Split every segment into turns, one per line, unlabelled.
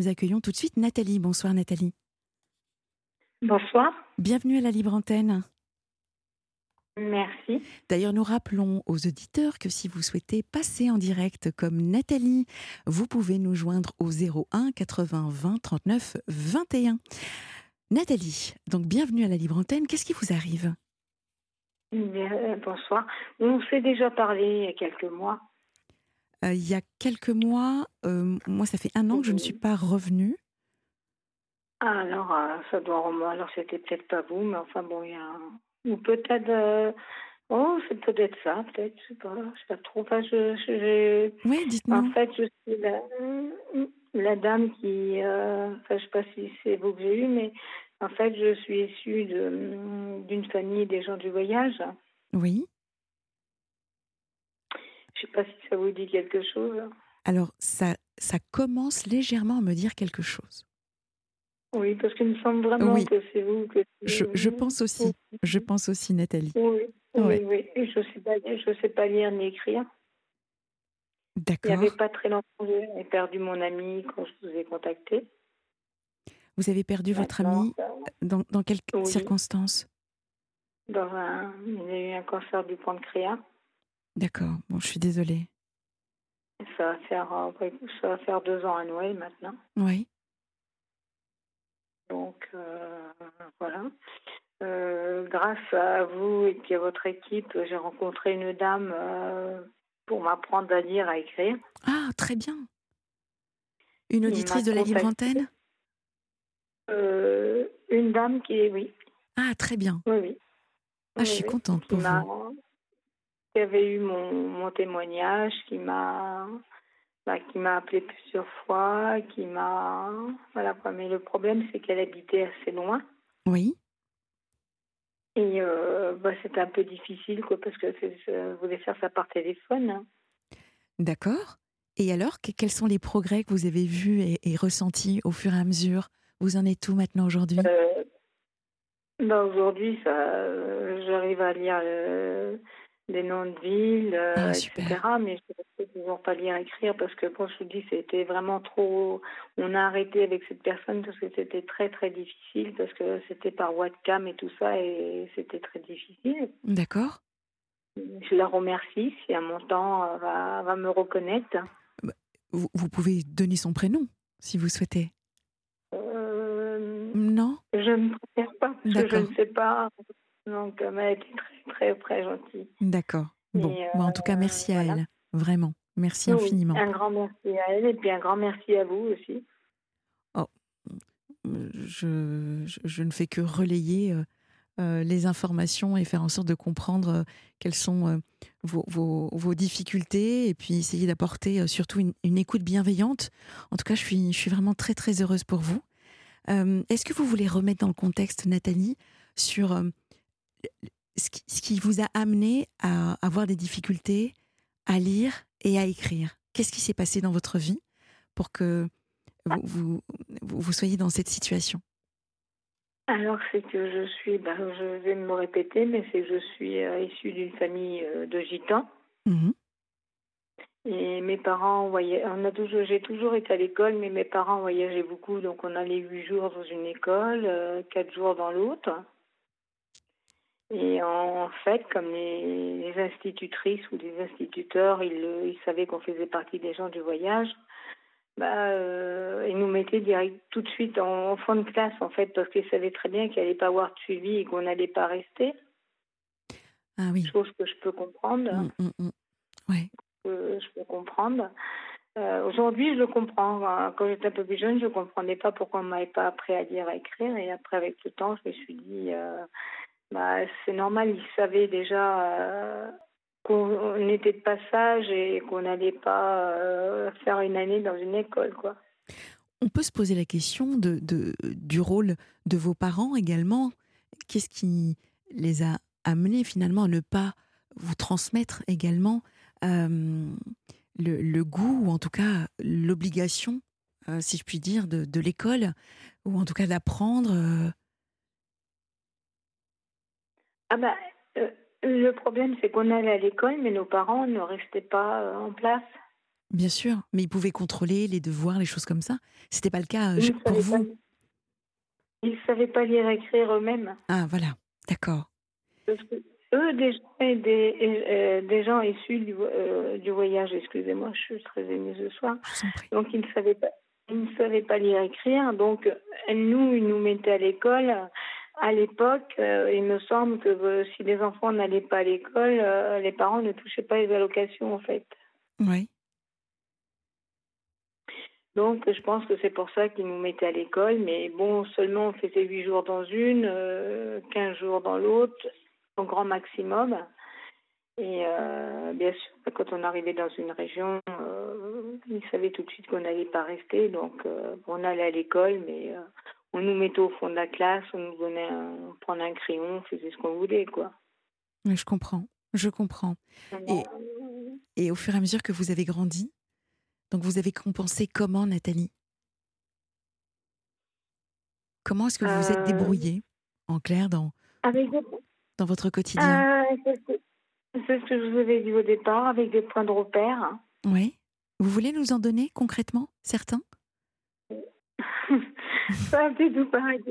Nous accueillons tout de suite Nathalie. Bonsoir Nathalie.
Bonsoir.
Bienvenue à la Libre Antenne.
Merci.
D'ailleurs, nous rappelons aux auditeurs que si vous souhaitez passer en direct comme Nathalie, vous pouvez nous joindre au 01 80 20 39 21. Nathalie, donc bienvenue à la Libre Antenne. Qu'est-ce qui vous arrive?
Euh, bonsoir. On s'est déjà parlé il y a quelques mois.
Euh, il y a quelques mois, euh, moi ça fait un an que je ne suis pas revenue.
Ah, alors, ça doit remonter. Alors, c'était peut-être pas vous, mais enfin, bon, il y a. Ou peut-être. Oh, c'est peut-être ça, peut-être, je sais pas, je sais pas trop. Enfin, je,
Oui, dites-moi.
En fait, je suis la, la dame qui. Enfin, je sais pas si c'est vous que j'ai eu, mais en fait, je suis issue d'une famille des gens du voyage.
Oui.
Je ne sais pas si ça vous dit quelque chose.
Alors, ça, ça commence légèrement à me dire quelque chose.
Oui, parce qu'il me semble vraiment que c'est vous. Que
je, je, pense aussi. Je pense aussi, Nathalie.
Oui, oui, oui. je ne sais, pas, je sais pas lire ni écrire.
D'accord.
Il n'y avait pas très longtemps, j'ai perdu mon ami quand je vous ai contacté.
Vous avez perdu votre ami dans, dans quelles circonstances?
Dans un, Il a eu un cancer du pancréas.
D'accord, bon, je suis désolée.
Ça va faire, euh, ça va faire deux ans à Noël maintenant.
Oui.
Donc, euh, voilà. Euh, grâce à vous et puis à votre équipe, j'ai rencontré une dame pour m'apprendre à lire, à écrire.
Ah, très bien. Une auditrice de la Libre Antenne
euh, une dame qui est, oui.
Ah, très bien.
Oui, oui.
Ah, je suis contente pour vous.
Qui avait eu mon, mon témoignage, qui m'a bah, qui m'a appelé plusieurs fois, qui m'a. Voilà Mais le problème, c'est qu'elle habitait assez loin.
Oui.
Et euh, bah, c'était un peu difficile, quoi, parce que je voulais faire ça par téléphone.
D'accord. Et alors, quels sont les progrès que vous avez vus et, et ressentis au fur et à mesure? Vous en êtes où maintenant aujourd'hui?
Euh, ben Aujourd'hui, j'arrive à lire euh, des noms de villes, ah, etc. Mais je ne toujours pas lire écrire parce que, quand je vous dis, c'était vraiment trop. On a arrêté avec cette personne parce que c'était très, très difficile, parce que c'était par webcam et tout ça, et c'était très difficile.
D'accord.
Je la remercie si à mon temps va, va me reconnaître.
Bah, vous, vous pouvez donner son prénom si vous souhaitez. Non?
Je ne préfère pas, parce que je ne sais pas. Donc, elle a été très, très, très gentille.
D'accord. Bon, en tout cas, merci à elle. Vraiment. Merci infiniment.
Un grand merci à elle et puis un grand merci à vous aussi.
Oh, je, je, ne fais que relayer euh, euh, les informations et faire en sorte de comprendre euh, quelles sont vos, vos, vos, difficultés et puis essayer d'apporter surtout une, une, écoute bienveillante. En tout cas, je suis, je suis vraiment très très heureuse pour vous. Euh, est-ce que vous voulez remettre dans le contexte, Nathalie, sur euh, ce, qui, vous a amené à avoir des difficultés à lire et à écrire? Qu'est-ce qui s'est passé dans votre vie pour que vous, vous, soyez dans cette situation?
Alors, c'est que je suis, ben, je vais me répéter, mais c'est que je suis euh, issue d'une famille de gitans. Mmh et mes parents voyaient, on a toujours, j'ai toujours été à l'école, mais mes parents voyageaient beaucoup, donc on allait huit jours dans une école, euh, quatre jours dans l'autre. Et en fait, comme les, institutrices ou les instituteurs, ils, ils savaient qu'on faisait partie des gens du voyage, bah, euh, ils nous mettaient direct, tout de suite en, fond de classe, en fait, parce qu'ils savaient très bien qu'il n'y allait pas avoir de suivi et qu'on n'allait pas rester.
Ah oui.
Chose que je peux comprendre.
Mmh, mmh, mmh. Ouais
je peux comprendre. Euh, aujourd'hui, je le comprends. Quand j'étais un peu plus jeune, je ne comprenais pas pourquoi on ne m'avait pas appris à lire et à écrire. Et après, avec le temps, je me suis dit, euh, bah, c'est normal, ils savaient déjà euh, qu'on était de passage et qu'on n'allait pas faire une année dans une école. quoi.
On peut se poser la question de, du rôle de vos parents également. Qu'est-ce qui les a amenés finalement à ne pas vous transmettre également le, le, goût, ou en tout cas l'obligation, euh, si je puis dire, de, l'école, ou en tout cas d'apprendre euh?
Ah bah, euh, le problème, c'est qu'on allait à l'école, mais nos parents ne restaient pas en place.
Bien sûr, mais ils pouvaient contrôler les devoirs, les choses comme ça. C'était pas le cas euh, pour vous.
Ils ne savaient pas lire et écrire eux-mêmes.
Ah, voilà, d'accord.
Parce que eux, des, des, euh, des gens issus du, euh, du voyage, excusez-moi, je suis très émue ce soir. Donc, ils ne savaient pas. Ils ne savaient pas lire et écrire, donc nous, ils nous mettaient à l'école. À l'époque, il me semble que si les enfants n'allaient pas à l'école, les parents ne touchaient pas les allocations, en fait.
Oui.
Donc, je pense que c'est pour ça qu'ils nous mettaient à l'école. Mais bon, seulement on faisait 8 jours dans une, 15 euh, jours dans l'autre, au grand maximum. Et euh, bien sûr, quand on arrivait dans une région, euh, ils savaient tout de suite qu'on n'allait pas rester. Donc, on allait à l'école, mais on nous mettait au fond de la classe, on nous donnait un, prendre un crayon, on faisait ce qu'on voulait, quoi.
Je comprends, je comprends. Et, et au fur et à mesure que vous avez grandi, donc vous avez compensé comment, Nathalie? Comment est-ce que vous vous êtes euh. débrouillée, en clair, dans, dans votre quotidien?
Euh, C'est ce que je vous avais dit au départ, avec des points de repère.
Oui. Vous voulez nous en donner concrètement, certains?
Un peu tout pareil.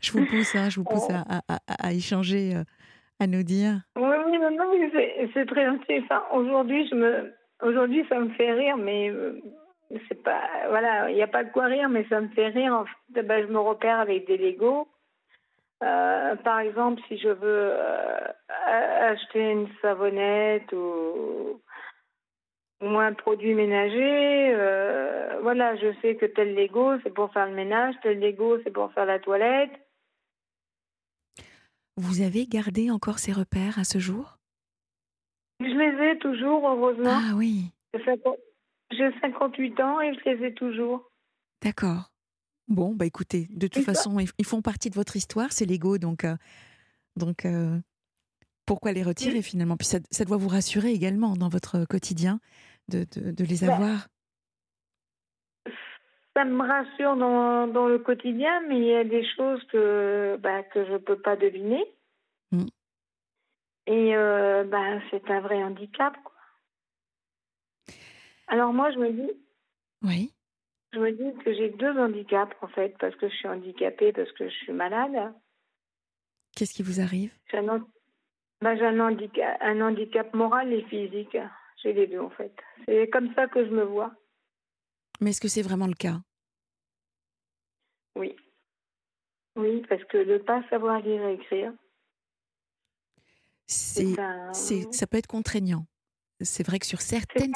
je vous pousse, hein, je vous pousse à, à, à, échanger, euh, à nous dire.
Oui, oui, non, non, c'est très gentil. Enfin, Aujourd'hui, je me, Aujourd'hui, ça me fait rire, mais euh, c'est pas. Voilà, il n'y a pas de quoi rire, mais ça me fait rire. En fait, ben, je me repère avec des Legos. Euh, par exemple, si je veux euh, acheter une savonnette ou, ou un produit ménager, voilà, je sais que tel Lego, c'est pour faire le ménage, tel Lego, c'est pour faire la toilette.
Vous avez gardé encore ces repères à ce jour?
Je les ai toujours, heureusement.
Ah oui.
J'ai 58 ans et je les ai toujours.
D'accord. Bon, bah écoutez, de toute façon, ils font partie de votre histoire, c'est l'ego, donc, euh, donc euh, pourquoi les retirer finalement? Puis ça, ça, doit vous rassurer également dans votre quotidien de, de, de les bah, avoir?
ça me rassure dans, dans, le quotidien, mais il y a des choses que, bah, que je ne peux pas deviner. Mmh. Et euh, bah, c'est un vrai handicap. Quoi. Alors moi, je me dis.
Oui.
Je me dis que j'ai deux handicaps, en fait, parce que je suis handicapée, parce que je suis malade.
Qu'est-ce qui vous arrive?
Un, bah, un, handicap, un handicap moral et physique. J'ai les deux, en fait. C'est comme ça que je me vois.
Mais est-ce que c'est vraiment le cas?
Oui. Oui, parce que ne pas savoir lire et écrire,
c'est, ça peut être contraignant. C'est vrai que sur certaines.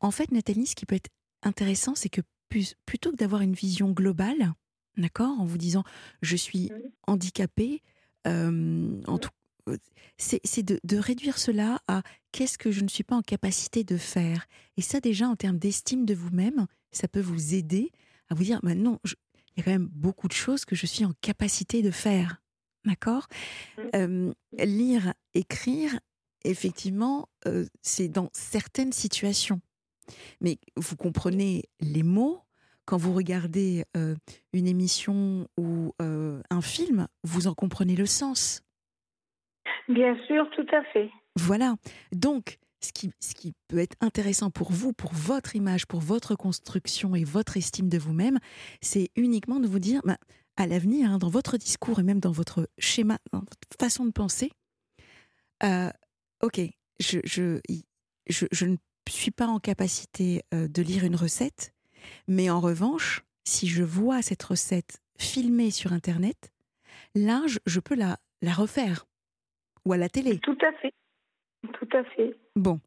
En fait, Nathalie, ce qui peut être intéressant, c'est que plutôt que d'avoir une vision globale, d'accord, en vous disant je suis handicapée, en tout, c'est, de, de, réduire cela à qu'est-ce que je ne suis pas en capacité de faire. Et ça, déjà, en termes d'estime de vous-même, ça peut vous aider à vous dire bah non, il y a quand même beaucoup de choses que je suis en capacité de faire. D'accord? Mmh. Lire, écrire, effectivement, c'est dans certaines situations. Mais vous comprenez les mots. Quand vous regardez une émission ou un film, vous en comprenez le sens.
Bien sûr, tout à fait.
Voilà. Donc, ce qui, ce qui peut être intéressant pour vous, pour votre image, pour votre construction et votre estime de vous-même, c'est uniquement de vous dire, bah, à l'avenir, hein, dans votre discours et même dans votre schéma, dans votre façon de penser, euh, ok, je, je, je, ne suis pas en capacité euh, de lire une recette, mais en revanche, si je vois cette recette filmée sur Internet, là, je, peux la, la refaire. Ou à la télé.
Tout à fait. Tout à fait.
Bon.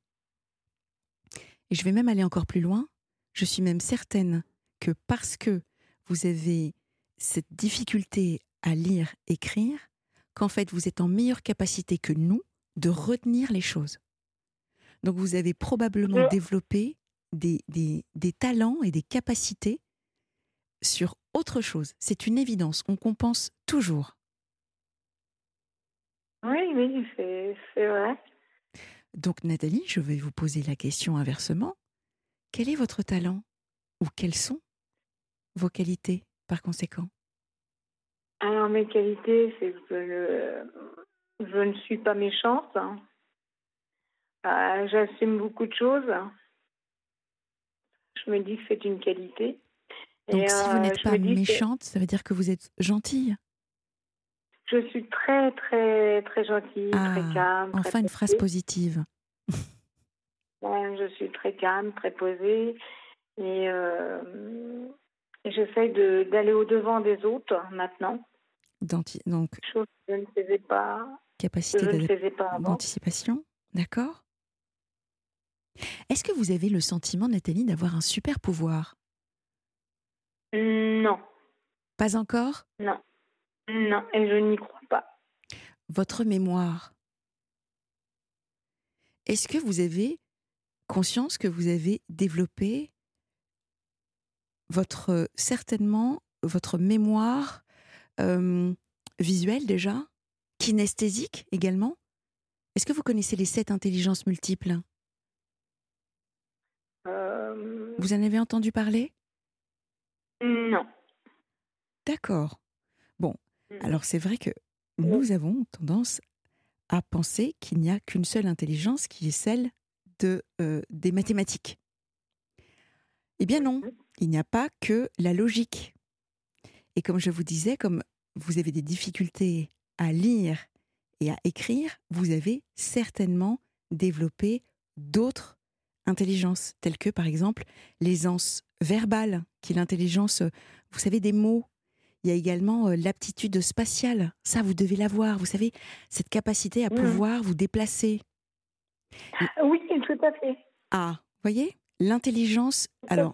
Et je vais même aller encore plus loin. Je suis même certaine que parce que vous avez cette difficulté à lire, écrire, qu'en fait vous êtes en meilleure capacité que nous de retenir les choses. Donc vous avez probablement développé des, des, des, talents et des capacités sur autre chose. C'est une évidence, on compense toujours.
Oui, oui, c'est vrai.
Donc Nathalie, je vais vous poser la question inversement. Quel est votre talent Ou quelles sont vos qualités par conséquent?
Alors, mes qualités, c'est que je, je ne suis pas méchante. Hein. bah, J'assume beaucoup de choses. Je me dis que c'est une qualité.
Donc, si vous n'êtes pas méchante, ça veut dire que vous êtes gentille?
Je suis très, très, très gentille, très ah, calme.
Enfin, une phrase positive.
je suis très calme, très posée. Et euh, j'essaye d'aller au-devant des autres maintenant.
donc,
Chose que je ne faisais pas.
Capacité d'anticipation, d'accord. Est-ce que vous avez le sentiment, Nathalie, d'avoir un super pouvoir?
Non.
Pas encore?
Non. Non, et je n'y crois pas.
Votre mémoire. Est-ce que vous avez conscience que vous avez développé votre certainement votre mémoire euh, visuelle déjà, kinesthésique également? Est-ce que vous connaissez les sept intelligences multiples?
Euh,
Vous en avez entendu parler?
Non.
D'accord. Bon, mm. alors c'est vrai que nous avons tendance à penser qu'il n'y a qu'une seule intelligence qui est celle de, euh, des mathématiques. Eh bien non, il n'y a pas que la logique. Et comme je vous disais, comme vous avez des difficultés à lire et à écrire, vous avez certainement développé d'autres intelligences, telles que par exemple l'aisance verbale, qui est l'intelligence, vous savez, des mots. Il y a également euh, l'aptitude spatiale, ça vous devez l'avoir, vous savez, cette capacité à mm. pouvoir vous déplacer.
Oui, tout à fait.
Ah, voyez L'intelligence, alors,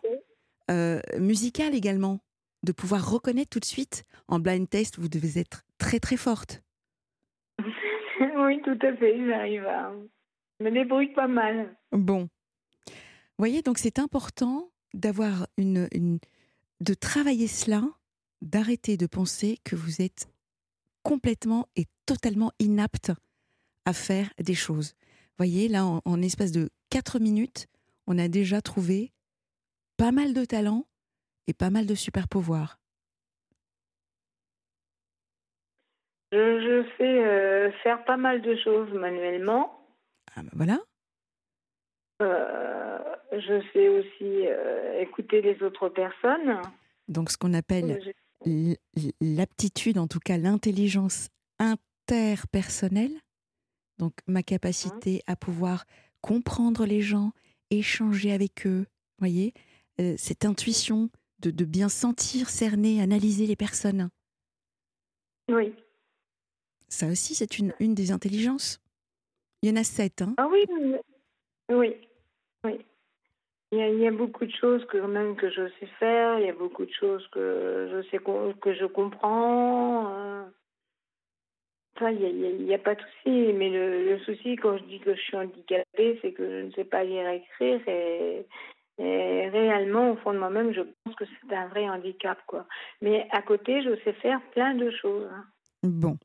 euh, musicale également, de pouvoir reconnaître tout de suite. En blind test, vous devez être très très forte.
oui, tout à fait, j'arrive à me débrouille pas mal.
Bon. Vous voyez, donc c'est important d'avoir une, une, de travailler cela, d'arrêter de penser que vous êtes complètement et totalement inapte à faire des choses. Voyez, là, en, en espace de 4 minutes, on a déjà trouvé pas mal de talents et pas mal de super pouvoirs.
Je, sais euh, faire pas mal de choses manuellement.
Ah ben voilà.
Euh, je sais aussi euh, écouter les autres personnes.
Donc ce qu'on appelle l'aptitude, en tout cas l'intelligence interpersonnelle. Donc ma capacité à pouvoir comprendre les gens, échanger avec eux, voyez, euh, cette intuition de, de, bien sentir, cerner, analyser les personnes.
Oui.
Ça aussi, c'est une, une des intelligences. Il y en a sept. Hein
ah oui, oui, oui. Il y, a, beaucoup de choses que même que je sais faire. Il y a beaucoup de choses que je sais que je comprends. Euh. Enfin, il n'y a, pas de souci. Mais le, le, souci, quand je dis que je suis handicapée, c'est que je ne sais pas lire et écrire. Et, et réellement, au fond de moi-même, je pense que c'est un vrai handicap. quoi. Mais à côté, je sais faire plein de choses. Hein.
Bon.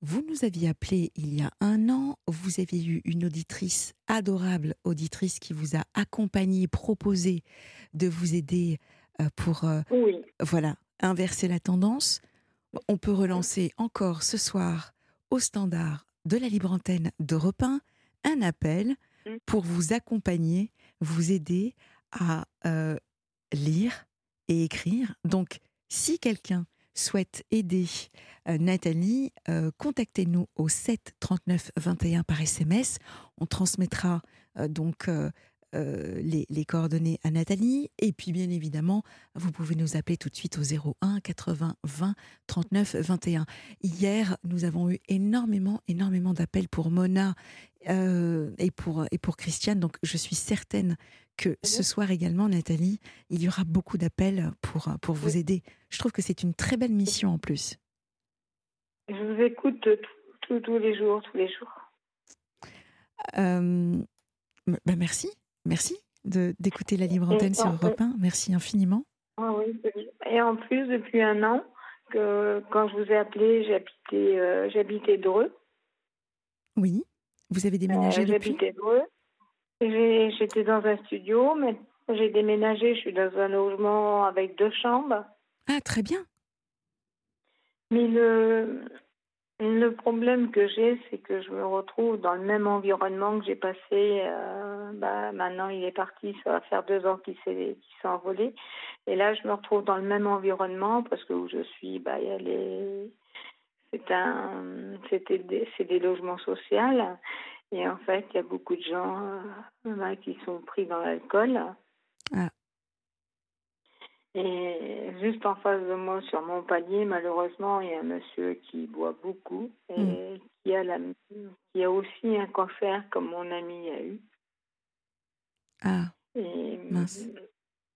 Vous nous aviez appelé il y a un an, vous avez eu une auditrice, adorable auditrice, qui vous a accompagné, proposé de vous aider euh, pour euh, voilà, inverser la tendance. On peut relancer encore ce soir au standard de la libre antenne d'Europe 1 un appel mm. pour vous accompagner, vous aider à euh, lire et écrire. Donc, si quelqu'un souhaite aider euh, Nathalie, euh, contactez-nous au 7 39 21 par SMS. On transmettra donc les, les, coordonnées à Nathalie. Et puis, bien évidemment, vous pouvez nous appeler tout de suite au 01 80 20 39 21. Hier, nous avons eu énormément, énormément d'appels pour Mona et, pour, et pour Christiane. Donc, je suis certaine que ce soir également, Nathalie, il y aura beaucoup d'appels pour, pour vous aider. Je trouve que c'est une très belle mission en plus.
Je vous écoute tous les jours, tous les jours.
Euh, bah merci, merci d'écouter la libre antenne sur Europe 1. Merci infiniment.
Ah oui, et en plus, depuis un an, que quand je vous ai appelé, j'habitais euh, j'habitais Dreux.
Oui, vous avez déménagé euh, depuis?
J'habitais Dreux. J'étais dans un studio, mais j'ai déménagé. Je suis dans un logement avec deux chambres.
Ah, très bien.
Mais le, Le problème que j'ai, c'est que je me retrouve dans le même environnement que j'ai passé. Euh, bah, maintenant, il est parti, ça va faire deux ans qu'il s'est envolé. Et là, je me retrouve dans le même environnement parce que où je suis, bah, il y a les... c'est un, c'était des, des logements sociaux. Et en fait, il y a beaucoup de gens euh, qui sont pris dans l'alcool. Ah. Et juste en face de moi, sur mon palier, malheureusement, il y a un monsieur qui boit beaucoup et mm. qui, a la, qui a aussi un cancer comme mon ami a eu.
Ah.
Et, mince.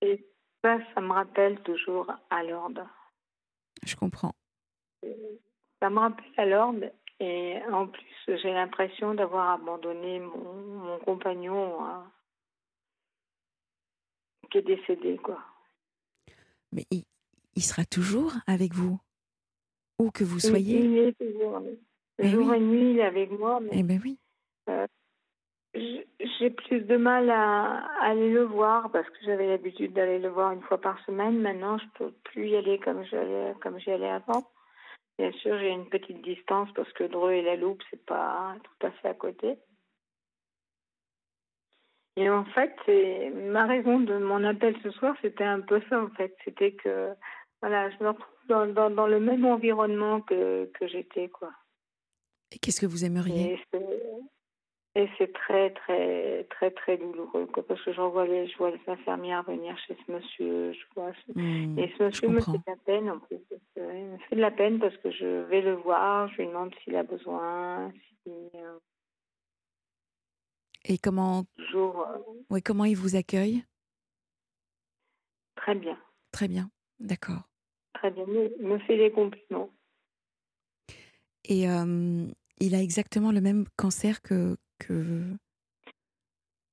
Et ça, ça me rappelle toujours à l'ordre.
Je comprends.
Ça me rappelle à l'ordre et en plus, j'ai l'impression d'avoir abandonné mon, mon compagnon hein, qui est décédé, quoi.
Mais il, sera toujours avec vous, où que vous soyez.
Il, est toujours. Eh jour et nuit, il est avec moi. Mais,
eh ben oui.
Euh, j'ai plus de mal à, aller le voir parce que j'avais l'habitude d'aller le voir une fois par semaine. Maintenant, je peux plus y aller comme j'allais comme j'y allais avant. Bien sûr, j'ai une petite distance parce que Dreux et la Loupe, c'est pas tout à fait à côté. Et en fait, c'est ma raison de mon appel ce soir, c'était un peu ça en fait. C'était que voilà, je me retrouve dans, dans, le même environnement que, que j'étais quoi.
Et qu'est-ce que vous aimeriez?
Et c'est très très très très douloureux quoi, parce que j'en vois les, je vois les infirmières venir chez ce monsieur, je vois.
Mmh,
et ce monsieur me fait de la peine en plus. Il me fait de la peine parce que je vais le voir, je lui demande s'il a besoin,
et comment,
Toujours, euh,
oui, comment il vous accueille
Très bien.
Très bien, d'accord.
Très bien, il me fait des compliments.
Et euh, il a exactement le même cancer que... que...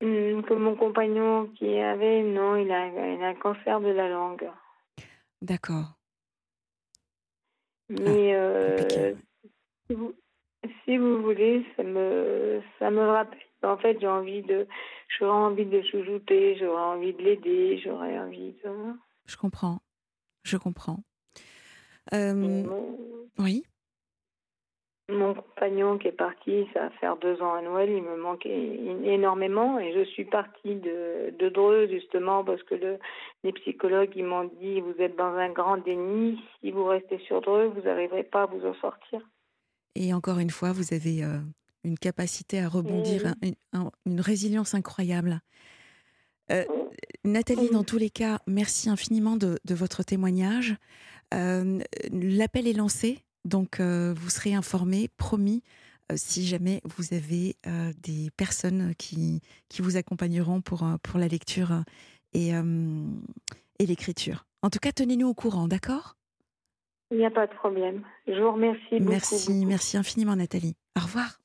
Hum, que mon compagnon qui avait, non, il a, il a un cancer de la langue.
D'accord.
Mais ah, euh, si, vous, si, vous, voulez, ça me, ça me rappelle en fait, j'ai envie de, j'aurais envie de chouchouter, j'aurais envie de l'aider, j'aurais envie de.
Je comprends, je comprends. Euh, oui.
Mon compagnon qui est parti, ça va faire deux ans à Noël, il me manque énormément et je suis partie de, de Dreux justement parce que le, les psychologues ils m'ont dit vous êtes dans un grand déni, si vous restez sur Dreux, vous n'arriverez pas à vous en sortir.
Et encore une fois, vous avez euh, une capacité à rebondir, une, résilience incroyable. Euh, Nathalie, dans tous les cas, merci infiniment de, votre témoignage. Euh, l'appel est lancé, donc euh, vous serez informés, promis, si jamais vous avez des personnes qui, qui vous accompagneront pour, pour la lecture et, et l'écriture. En tout cas, tenez-nous au courant, d'accord?
Il n'y a pas de problème. Je vous remercie beaucoup.
Merci, merci infiniment, Nathalie. Au revoir.